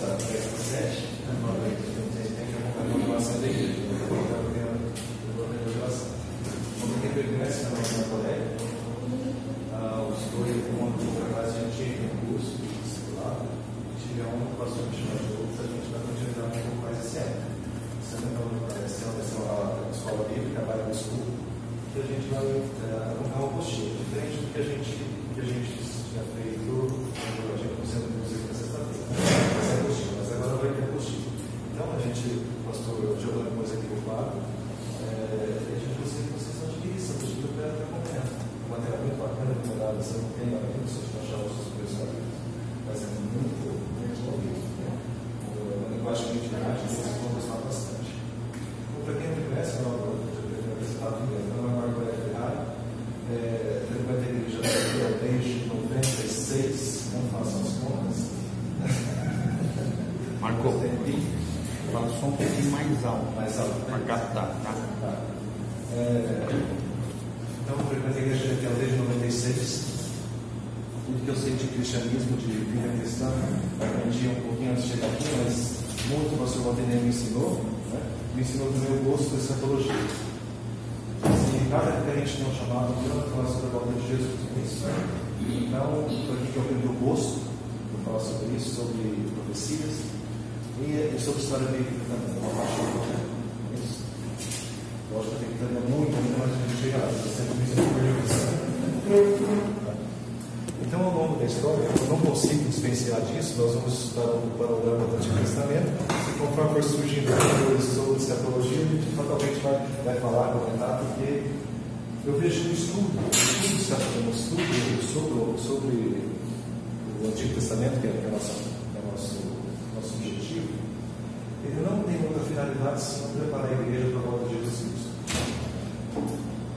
está 10 para 7, tem que acompanhar a renovação da igreja. Como quem permanece na nossa colega, dois pontos para trás a gente entra no curso, lá, tiver um pastor que chama de outros, a gente vai continuar um pouco mais esse ano. Não parece a escola bíblica, vai no estudo, que a gente vai alto. Para captar, tá? Tá. É, então, eu frequento a igreja de desde 96. Tudo que eu sei de cristianismo, de vida cristã, aprendi um pouquinho antes de chegar aqui, mas muito o pastor Valtenir me ensinou. Né? Me ensinou também o gosto da escatologia. Assim, cada gente tem um chamado para falar sobre a volta de Jesus. Isso. Então, foi aqui que eu aprendi o gosto para falar sobre isso, sobre profecias e, e sobre história bíblica também. Uma né? isso. Que tem que muito ainda, mas a gente chega lá. Você sempre me então, ao longo da história, eu não consigo dispensar disso, nós vamos estudar o panorama do Antigo Testamento, e conforme for surgindo coisas sobre escatologia, a gente fatalmente vai, vai falar, comentar, porque eu vejo um estudo, um estudo está fazendo um estudo sobre, sobre o Antigo Testamento, que é, que é, nossa, é nosso, nosso objetivo, ele não tem outra finalidade senão preparar a igreja para a volta de Jesus Cristo.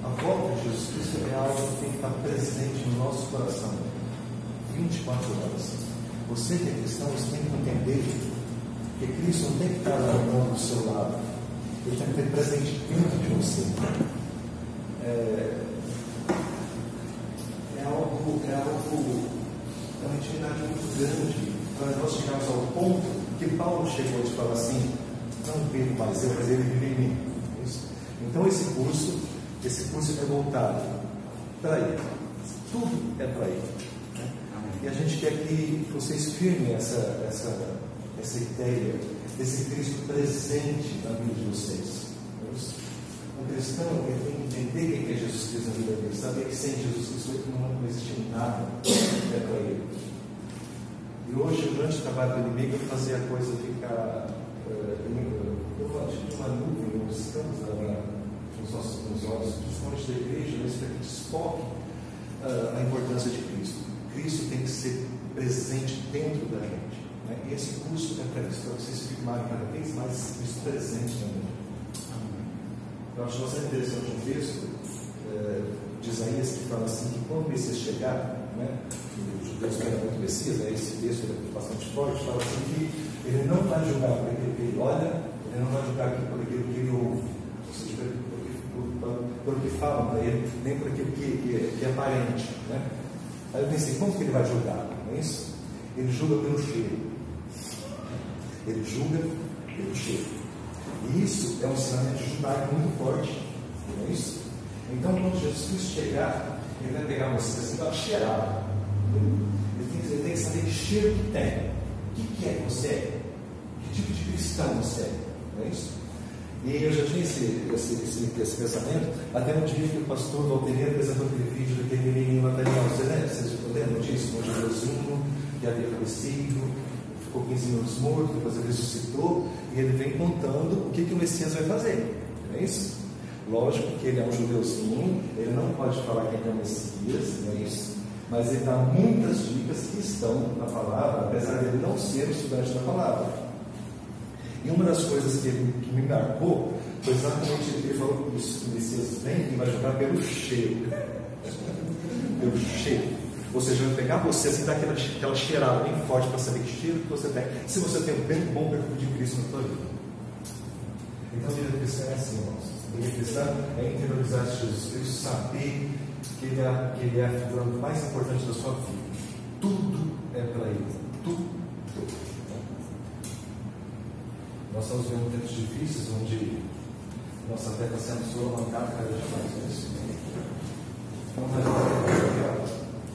A volta de Jesus Cristo é algo que tem que estar presente no nosso coração 24 horas. Você que é cristão, você tem que entender que Cristo não tem que estar andando do seu lado, ele tem que ter presente dentro de você. É, é algo, é algo, é uma intimidade muito grande para nós chegarmos ao ponto que Paulo chegou de falar assim: não vivo mais eu, mas ele vive em mim. Isso. Então esse curso, esse curso é voltado para ele. Tudo é para ele. E a gente quer que vocês firmem essa, essa, essa ideia desse Cristo presente na vida de vocês. O cristão ele tem que entender quem é Jesus Cristo na vida dele, saber que sem Jesus Cristo não existe nada é para ele. E hoje o grande trabalho do inimigo é fazer a coisa ficar. Uh, eu falo de uma nuvem, nós estamos nos nossos nos olhos, principalmente da igreja, mas para que desfoque uh, a importância de Cristo. Cristo tem que ser presente dentro da gente. Né? E esse curso é para isso, para vocês firmarem cada vez mais Cristo presente na gente. Eu acho bastante interessante um texto é, de Isaías que fala assim: que quando o Messias chegar, né, os judeus esperam muito o Messias, né, esse texto é bastante forte, fala assim que ele não vai julgar por aquilo que ele olha, ele não vai julgar por aquilo que ele ouve, ou seja, pelo que falam para ele, nem por aquilo que, que, que é aparente. Né? Aí eu pensei, como que ele vai julgar? Não é isso? Ele julga pelo cheiro. Ele julga pelo cheiro. E isso é um ensinamento judaico muito forte. Não é isso? Então, quando Jesus chegar, ele vai pegar você assim, vai cheirar. Ele tem, ele tem que saber que cheiro que tem. O que, que é que você é? Que tipo de cristão você é? Não é isso? E eu já tinha esse, esse, esse, esse pensamento, até no dia que o pastor Valteria apresentou aquele vídeo daquele menino Nathaniel. Você lembra? Vocês lembram disso? Um judeuzinho que havia falecido, ficou 15 minutos morto, depois ele ressuscitou, e ele vem contando o que, que o Messias vai fazer. Não é isso? Lógico que ele é um judeuzinho, ele não pode falar quem é o Messias, não é isso? Mas ele dá muitas dicas que estão na palavra, apesar de ele não ser o estudante da palavra. E uma das coisas que, ele, que me marcou foi exatamente ele falou isso: o Messias vem e vai jogar pelo cheiro. pelo cheiro. Ou seja, vai pegar você assim, dar aquela, aquela cheirada bem forte para saber que cheiro que você tem. Se você tem um bem bom perfume de Cristo na sua vida. Então a vida cristã é assim, irmãos. A vida cristã é interiorizar Jesus Cristo, saber que ele, é, que ele é a figura mais importante da sua vida. Tudo é para ele. Tudo. Nós estamos vivendo tempos difíceis onde nossa fé está sendo solavancada cada vez mais. É isso? Então,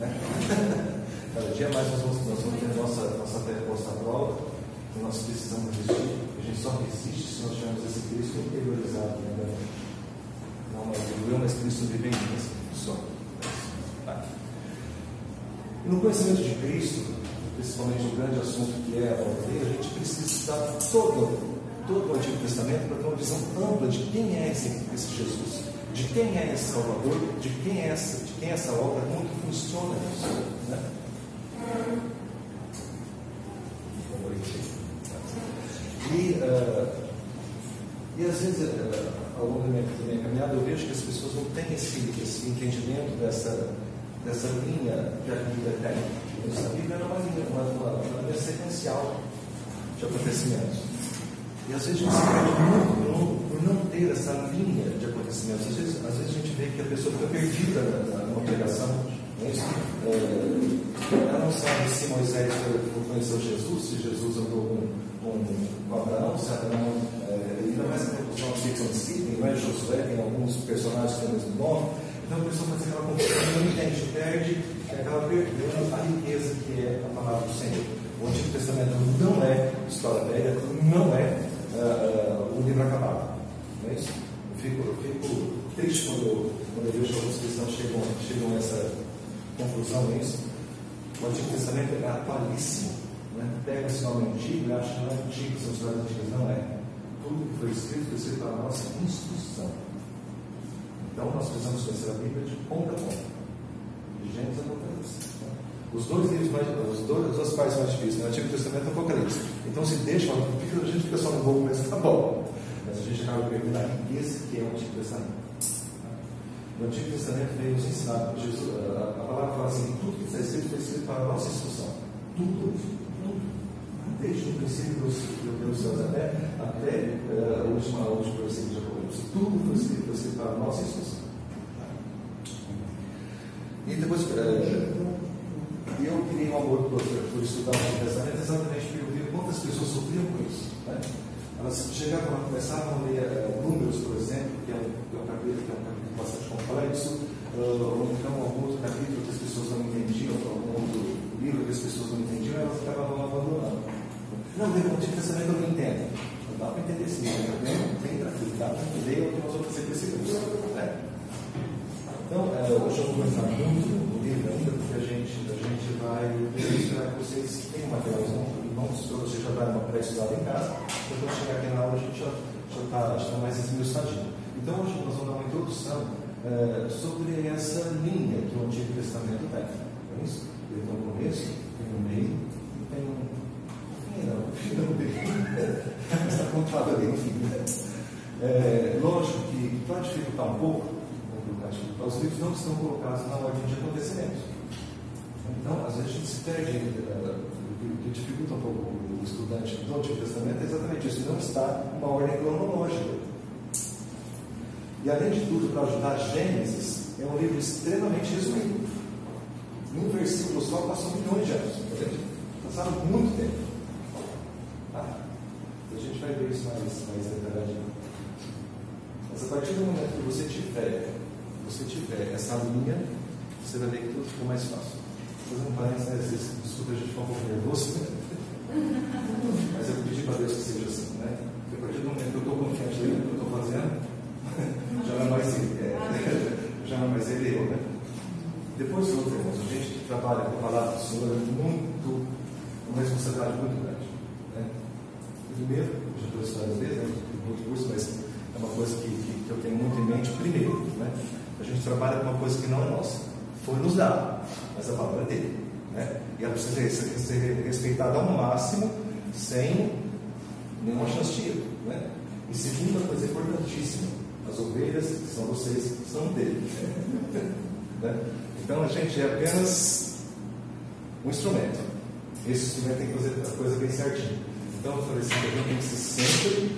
né? Cada dia mais nós vamos, nós vamos ter nossa, nossa fé posta à prova e nós precisamos resistir. A gente só resiste se nós tivermos esse Cristo interiorizado. Né? Não mais eu, mas Cristo vive em. Só. Tá. No conhecimento de Cristo, principalmente o grande assunto que é a ordem, a gente precisa estudar todo, todo o Antigo Testamento para ter uma visão ampla de quem é esse, esse Jesus, de quem é esse Salvador, de quem é essa, de quem é essa obra, como que funciona isso. Né? E, uh, e às vezes, uh, ao longo da minha, da minha, caminhada, eu vejo que as pessoas não têm esse, esse entendimento dessa, dessa linha que a Bíblia. Essa Bíblia é uma linha, uma, uma, uma linha sequencial de acontecimentos. E às vezes a gente se perde muito por não, não ter essa linha de acontecimentos. Às vezes, às vezes a gente vê que a pessoa fica perdida na, na pregação. É, ela não sabe se Moisés conheceu Jesus, se Jesus andou com com, com Abraão, se Abraão, é, ainda mais que os nomes se coincidem, não é Josué, tem alguns personagens que têm o mesmo nome, então a pessoa faz aquela confusão, não entende, perde, acaba perdendo a riqueza que é a palavra do Senhor. O Antigo Testamento não é história velha, não é uh, uh, livro acabado. Não é isso? Eu fico, eu fico triste quando quando eu vejo alguns cristãos chegam, chegam a essa conclusão, é isso? O Antigo Testamento é atualíssimo. Né? Pega esse nome antigo e acha que não é antigo, são histórias antigas. Não é. Tudo que foi escrito foi escrito para a nossa instrução. Então nós precisamos conhecer a Bíblia de ponta a ponta. De Gênesis a Apocalipse. Né? Os dois livros mais, os dois, as duas partes mais difíceis, no né? Antigo Testamento e Apocalipse. Então se deixa, a gente fica só no voo começar, tá bom. Mas a gente acaba perdendo a riqueza que é o Antigo Testamento. No Antigo Testamento veio nos ensinar, Jesus, a, a palavra fala assim, tudo que está escrito foi escrito para a nossa instrução. Tudo o princípio dos céus até, até uh, última, a última versículo de Apocalipse. Tudo foi escrito, foi escrito para a nossa instrução. E depois, uh, eu criei um amor por, por estudar o Novo Testamento exatamente porque eu vi quantas pessoas sofriam com isso. Né? Elas chegavam começavam a ler uh, números, por exemplo, que é um, que é um capítulo que é um capítulo bastante complexo, uh, ou então algum outro capítulo que as pessoas não entendiam, algum outro livro que as pessoas não entendiam, elas acabavam abandonando. Não, tem um que eu não entendo. Não dá para entender sim, né? tem gratuito, dá para entender ou tem umas outras sequências. É. Então, é, hoje eu vou começar muito no livro ainda, porque a gente, a gente vai esperar que vocês tenham materiais irmãos, para você já dar uma pré-estudada em casa, para quando chegar aqui na aula a gente já está tá mais esmiuçadinho. Então, hoje nós vamos dar uma introdução é, sobre essa linha que o Antigo Testamento tem. É isso? Ele tem um começo, tem um meio e tem um não, não dele. Está contado ali, enfim. É, lógico que para dificultar um pouco, os livros não estão colocados na ordem de acontecimentos. Então, às vezes a gente se perde, eh, o que dificulta um pouco o estudante do Antigo Testamento é exatamente isso, não está uma ordem cronológica. E além de tudo, para ajudar, Gênesis é um livro extremamente resumido. Em um versículo só passou milhões de anos. Passaram muito tempo. Vai ver isso mais, mais detalhadamente. Mas a partir do momento que você tiver, você tiver essa linha, você vai ver que tudo fica mais fácil. Fazendo um parênteses, né? desculpa a gente ficar um pouco nervoso, né? mas eu pedi para Deus que seja assim, né? Porque a partir do momento que eu estou confiante no que eu estou fazendo, já não é mais ele, é, já não é mais ele eu, né? Depois, outro, irmãos, a gente que trabalha com a palavra do Senhor é muito, uma responsabilidade muito grande. Primeiro, já trouxe várias vezes, né, outro curso, mas é uma coisa que, que, que, eu tenho muito em mente. Primeiro, né, a gente trabalha com uma coisa que não é nossa. Foi nos dado, mas a palavra é dele. Né? E ela precisa ser, ser respeitada ao máximo, sem nenhuma chance de erro. Né? E segunda coisa importantíssima, as ovelhas são vocês são dele. né? Então a gente é apenas um instrumento. Esse instrumento tem que fazer a coisa bem certinho. Então eu falei assim, a gente tem que ser sempre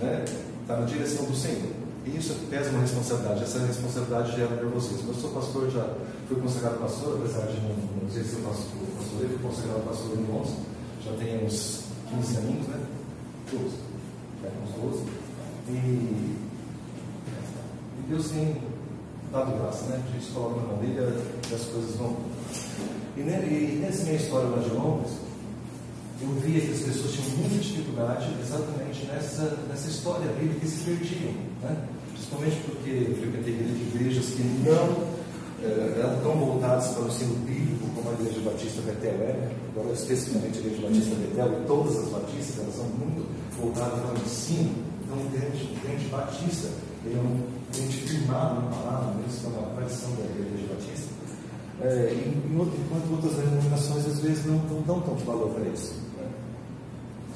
né, tá na direção do Senhor. E isso pesa uma responsabilidade. Essa responsabilidade gera nervosismo. Eu sou pastor, já fui consagrado pastor, apesar de não, não dizer se eu faço pastor, eu fui consagrado pastor em 11, já tem uns 15 aninhos, né? 12. né, uns 12. E, e Deus tem dado graça, né? A gente coloca na mão dele e as coisas vão. E, né, e nessa minha história lá de Londres, eu que as pessoas tinham muita dificuldade exatamente nessa, nessa história bíblica que se perdiam. Né? Principalmente porque eu frequentei igrejas que não eh, eram tão voltadas para o ensino bíblico como a Igreja Batista Betel é, né? agora especificamente a Igreja Batista Betel, e todas as batistas elas são muito voltadas para o ensino. Então, o crente, o crente batista, ele é um crente firmado na palavra, isso é uma tradição da Igreja Batista. É, enquanto outras denominações às vezes não, não dão tanto valor para isso.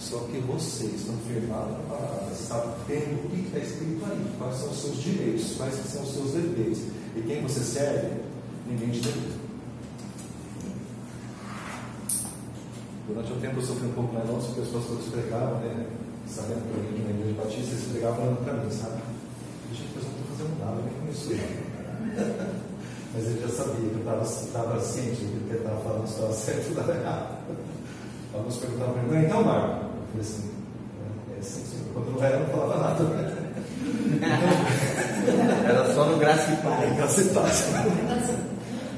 Só que vocês estão firmados na palavra, sabendo o que está escrito aí, quais são os seus direitos, quais são os seus deveres. E quem você serve, ninguém te deve. Durante um tempo eu sofri um pouco mais longe, as pessoas pregavam, né? Sabendo que eu vim na igreja batista, eles pregavam olhando para mim, sabe? Gente, eu não estou fazendo nada, nem começou. Mas ele já sabia que eu estava ciente de que ele estava falando estava certo e estava errado. Alguns perguntavam para mim, então, Marco, assim, é assim, quando não era, não falava nada. Era só no graça e paz. Graça e paz.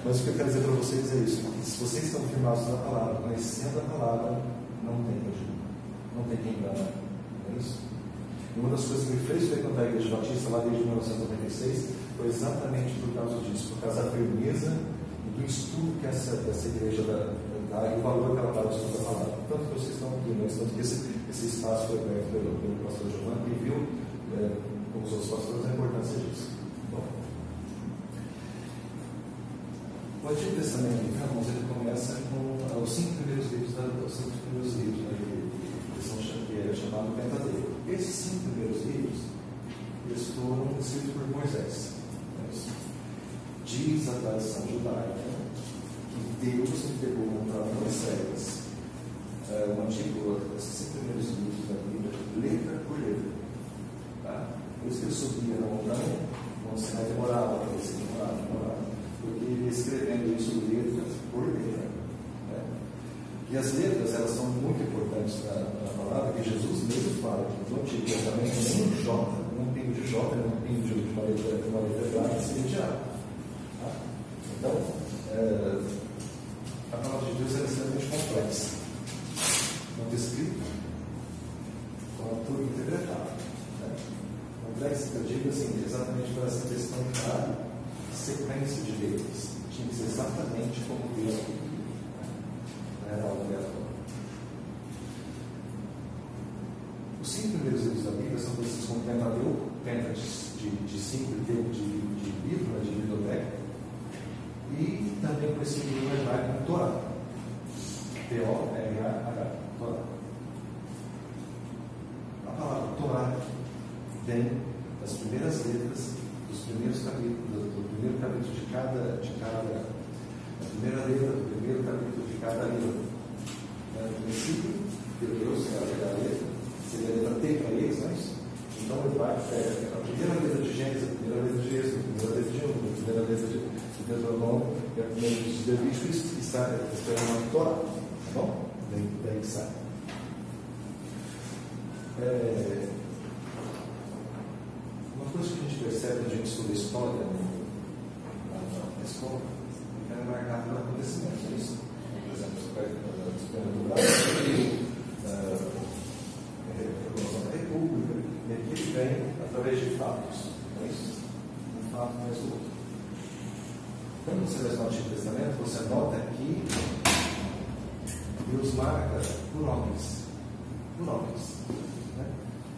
Mas o que eu quero dizer para vocês é isso: se vocês estão firmados na palavra, conhecendo a palavra, não tem ajuda, não tem quem enganar. É isso? E uma das coisas que me fez frequentar a Igreja Batista lá desde 1996 foi exatamente por causa disso, por causa da firmeza e do estudo que essa, essa igreja da, Tá? E o valor que ela dá ao estudo da palavra. Tanto que vocês estão aqui, mas tanto que esse, esse espaço foi aberto pelo, pelo pastor Giovanni, que viu, é, como os outros pastores, a importância disso. Bom, o Antigo Testamento, irmãos, ele começa com os cinco primeiros livros da, os cinco primeiros livros Bíblia, que são que é chamado Pentateuco. Esses cinco primeiros livros, eles foram escritos por Moisés. É Diz a tradição judaica Deus entregou para Moisés é, o antigo, esses cinco primeiros livros da Bíblia, letra por letra. Tá? Por isso que ele subia na montanha, onde Sinai demorava ele demorava, demorava, porque ele ia escrevendo isso letra por letra. Né? E as letras, elas são muito importantes na, na palavra, que Jesus mesmo fala que no Antigo Testamento nenhum J, um pingo de J, um pingo de uma letra, uma letra hebraica seria A. Tá? Então, é, Deus é extremamente complexa. Tanto escrita quanto interpretada. Né? Complexa, eu digo assim, exatamente para essa questão da sequência de letras. Tinha que ser exatamente como Deus. Não era algo aleatório. Os cinco primeiros livros da Bíblia são conhecidos como Pentateuco, Penta de, de cinco de, de, de livro, né, de biblioteca e também conhecido no hebraico como Torá. T-O-R-A-H, Torá. A palavra Torá vem das primeiras letras dos primeiros capítulos, do primeiro capítulo de cada, de cada a primeira letra do primeiro capítulo de cada livro. No princípio, Deus é a letra, seria a letra T para eles, não é isso? Então, o hebraico é a primeira letra de Gênesis, a primeira letra de Êxodo, a primeira letra de Êxodo, a primeira letra de Deuteronômio, que é o primeiro livro de Levítico, está esperando Torá. Bom? Daí, daí sai. É, uma coisa que a gente percebe quando a gente estuda história na, na escola é que é marcado por acontecimentos. É isso? Por exemplo, a Espanha do Brasil, a Revolução da República, e aqui vem através de fatos. Não é isso? Um fato mais outro. Quando você lê o Antigo Testamento, você nota que Deus marca por homens. Por. Né?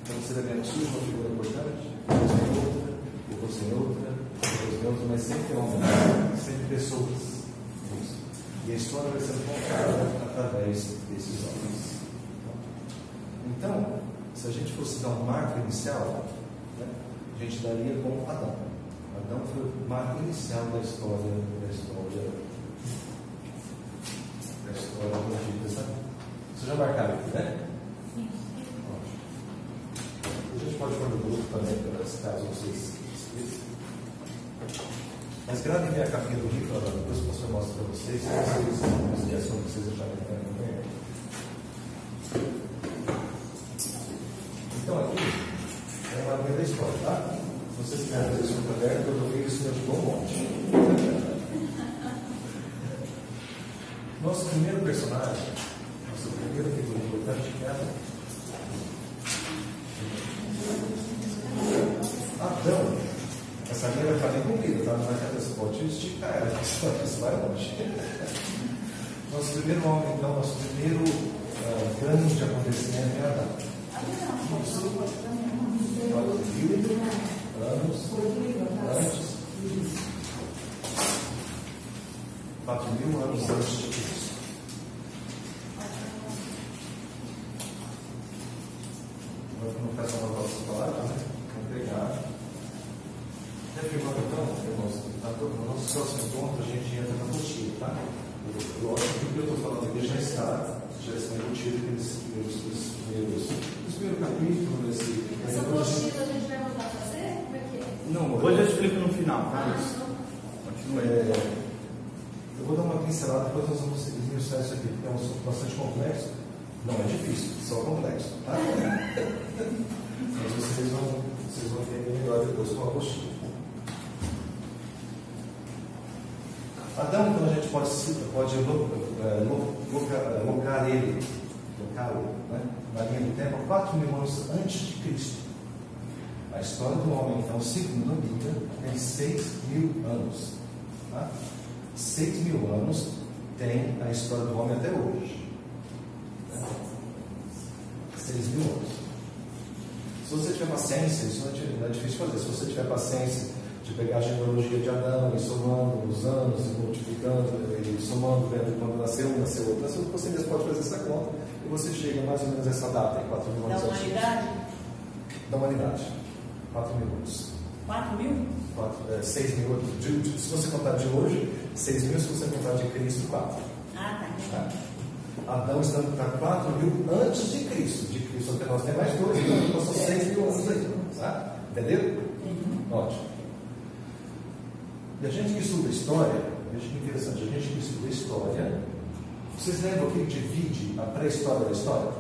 Então você que surge uma figura importante, depois vem outra, depois vem outra, depois vem outra, mas sempre homens, sempre pessoas. E a história vai sendo contada através desses homens. Então, se a gente fosse dar um marco inicial, né, a gente daria com Adão. Adão foi o marco inicial da história, da história, da história do Antigo Testamento. Vocês já marcaram aqui, né? Sim. A gente pode pôr no grupo também, caso vocês esqueçam. Mas gravem minha capinha do livro, depois o pastor mostra para vocês, se vocês não esqueçam que vocês acharem também. Então aqui ordem da história, tá? Se vocês quiserem fazer isso no caderno, eu joguei isso de um monte. Nosso primeiro personagem, nosso primeiro figura importante é Adão. Essa linha vai ficar bem comprida, tá? Não vai esse pode esticar ela, isso vai longe. Nosso primeiro homem, então, nosso primeiro uh, grande acontecimento é Adão. Isso. anos antes. Quatro mil anos antes de Cristo. Agora, não faz uma nova palavra, né? Vou pegar. Já firmado então, irmãos? No nosso próximo encontro, a gente entra na apostila, tá? Lógico que o que eu estou falando aqui já está, já está embutido aqueles primeiros, os primeiros, os primeiros capítulos desse. Essa apostila a gente vai voltar a fazer? Como é que é? Não, hoje eu explico no final, tá? Ah. Continua aí. É, eu vou dar uma pincelada, depois nós vamos esmiuçar isso aqui, porque é um assunto bastante complexo. Não é difícil, só complexo. Tá? Mas vocês vão, vocês vão entender melhor depois com a apostila. Adão, então, a gente pode, pode lo- eh, lo- loca- locar ele, locá-lo, né, na linha do tempo, 4 mil anos antes de Cristo. A história do homem, então, segundo a Bíblia, tem 6 mil anos. Tá? 6 mil anos tem a história do homem até hoje. 6 mil anos. Se você tiver paciência, isso não é é difícil fazer. Se você tiver paciência de pegar a genealogia de Adão e somando os anos, e multiplicando, e somando, vendo quando nasceu um, nasceu outro, nasceu, você mesmo pode fazer essa conta e você chega mais ou menos a essa data, em 4 mil Da anos Cristo. humanidade? Da humanidade. 4 mil anos. 4 mil? 6 mil. De- de- se você contar de hoje, 6 mil, se você contar de Cristo, 4. Ah, tá. Adão está para 4 mil antes de Cristo. De Cristo até nós tem mais dois, então são 6 mil anos aí. Tá? Entenderam? Ótimo. E a gente que estuda história, veja que interessante, a gente que estuda história, vocês lembram o que divide a pré-história da história?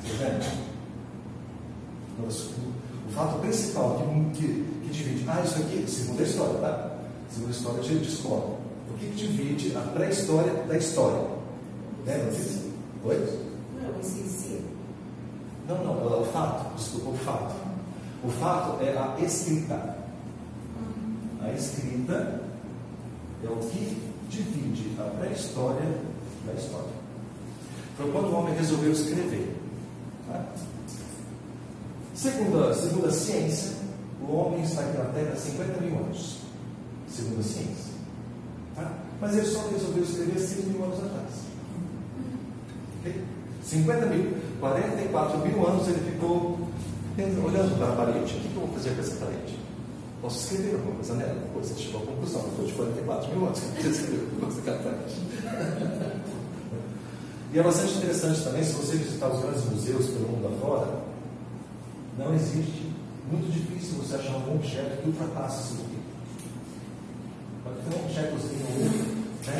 Vocês lembram? O fato principal que, que, que divide, ah, isso aqui, segundo a história, tá? Segundo a história, a gente descobre. O que, divide a pré-história da história? Lembra disso? Oi? Não, esse sim. Não, não, é o fato, desculpa, o fato. O fato é a escrita. A escrita é o que divide a pré-história da história. Foi quando o homem resolveu escrever. tá? Segundo, a, segundo a ciência, o homem está aqui na Terra há 50 mil anos. Segundo a ciência. tá? Mas ele só resolveu escrever 6 mil anos atrás. Ok? 50 mil, 44 mil anos ele ficou olhando para a parede. O que eu vou fazer com essa parede? Posso escrever alguma coisa nela? Você chegou à conclusão. Depois de 44 mil anos que eu escrever alguma coisa parede. E é bastante interessante também, se você visitar os grandes museus pelo mundo afora, não existe, muito difícil você achar um objeto que ultrapasse isso daqui. Pode ter um objeto né?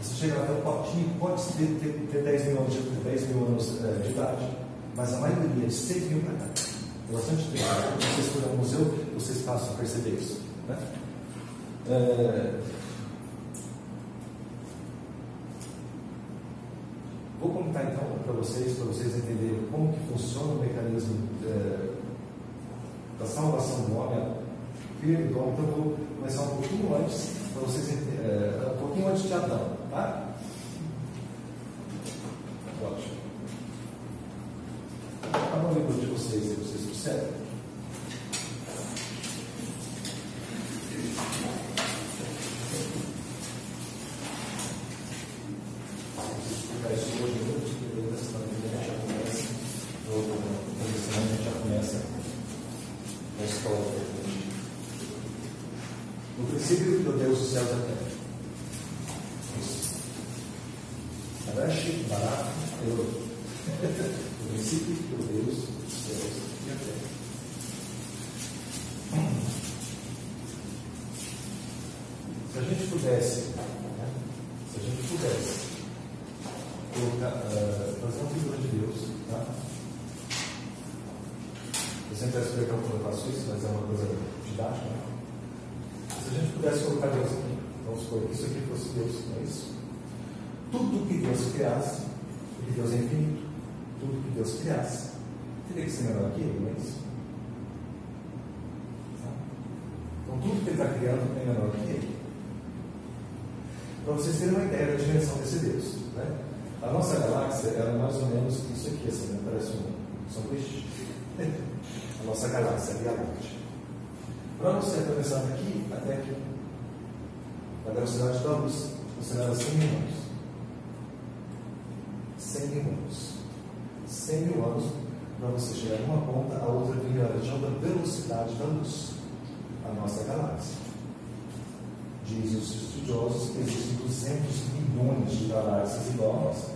Você chega tem um potinho, pode ter, ter, ter 10 mil anos, de, 10 mil anos eh, de idade, mas a maioria de 6 mil para cá. É bastante tempo. Quando vocês forem ao museu, vocês passam a perceber isso. Né? Eh, Vou comentar então para vocês, para vocês entenderem como que funciona o mecanismo eh, da salvação do homem, a do homem. Então vou começar um pouquinho antes, para vocês eh, um pouquinho antes de Adão, tá? Ótimo. Abra o livro de vocês aí, vocês observam. Se explicar isso hoje muito, porque da semana que vem a gente já começa, ou na semana a gente já começa a história da gente. No princípio, criou Deus os céus e a terra. Isso. Arashi, Barak, Elohim. No princípio, criou Deus os céus e a terra. Se a gente pudesse, né? se a gente pudesse colocar, eh, fazer uma figura de Deus, tá? Eu sempre peço perdão quando eu faço isso, mas é uma coisa didática. Né? Se a gente pudesse colocar Deus aqui, vamos supor que isso aqui fosse Deus, não é isso? Tudo que Deus criasse, porque Deus é infinito, tudo que Deus criasse, teria que ser menor que Ele, não é isso? Então tudo que Ele está criando é menor que Ele. Para vocês terem uma ideia da dimensão desse Deus. Né? A nossa galáxia era mais ou menos isso aqui, assim, né? parece um sanduíche. A nossa galáxia, a Via Láctea. Para você atravessar daqui até aqui, a velocidade da luz, você leva 100 mil anos. 100 mil anos. 100 mil anos para você chegar de uma ponta a outra via a velocidade da luz, a nossa galáxia. Dizem os estudiosos que existem 200 bilhões de galáxias igual a nossa.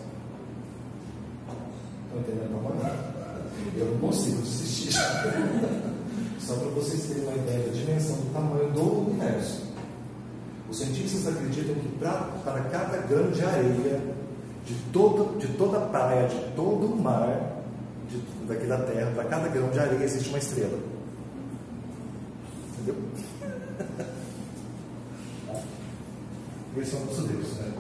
Estão entendendo? Eu não consigo desistir. Só para vocês terem uma ideia da dimensão do tamanho do universo. Os cientistas acreditam que para cada grão de areia de, todo, de toda a praia, de todo o mar de, daqui da Terra, para cada grão de areia existe uma estrela. Entendeu? Esse é o nosso Deus, né?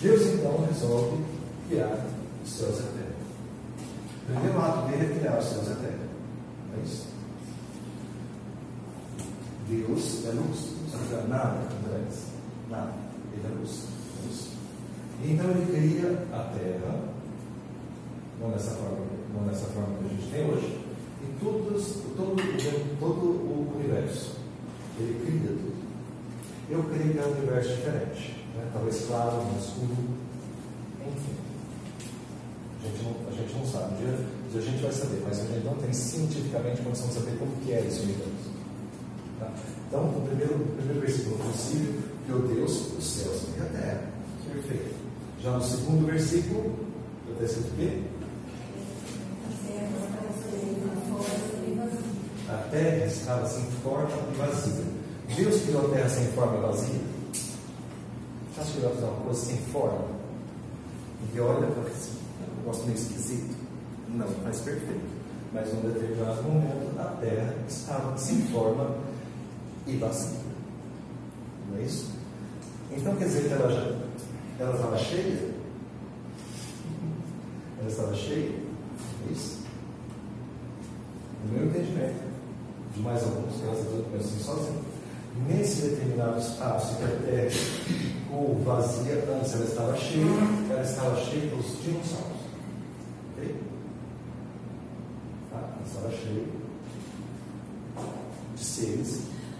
Deus então resolve criar os céus e a terra. O primeiro ato dele é criar os céus e a terra. É isso. Deus é luz. Não precisa nada Andrés. Nada. Ele é luz. É luz. Então ele cria a terra, não dessa forma, não dessa forma que a gente tem hoje, e todos, todo, todo o universo. Ele cria tudo. Eu creio que é um universo diferente. Né? Talvez claro, mais escuro. Enfim. A gente, não, a gente não sabe. Um dia, um dia a gente vai saber, mas a gente não tem cientificamente condição de saber como que é esse universo. Tá? Então, o primeiro, o primeiro versículo possível, meu Deus, os céus e a terra. Perfeito. Já no segundo versículo, está escrito o quê? A terra estava sem forma e vazia. Deus criou a terra sem forma e vazia? Que ele vai fazer uma coisa sem forma? E olha assim, eu gosto meio esquisito. Não, faz perfeito. Mas num determinado momento a terra estava sem forma e vazia. Não é isso? Então quer dizer que ela já ela estava cheia? Ela estava cheia? É isso? No meu entendimento, de mais alguns casos eu penso assim sozinho. Nesse determinado espaço a terra ficou vazia, antes ela estava cheia, ela estava cheia dos dinossauros. Ok? Tá? Ela estava cheia de seres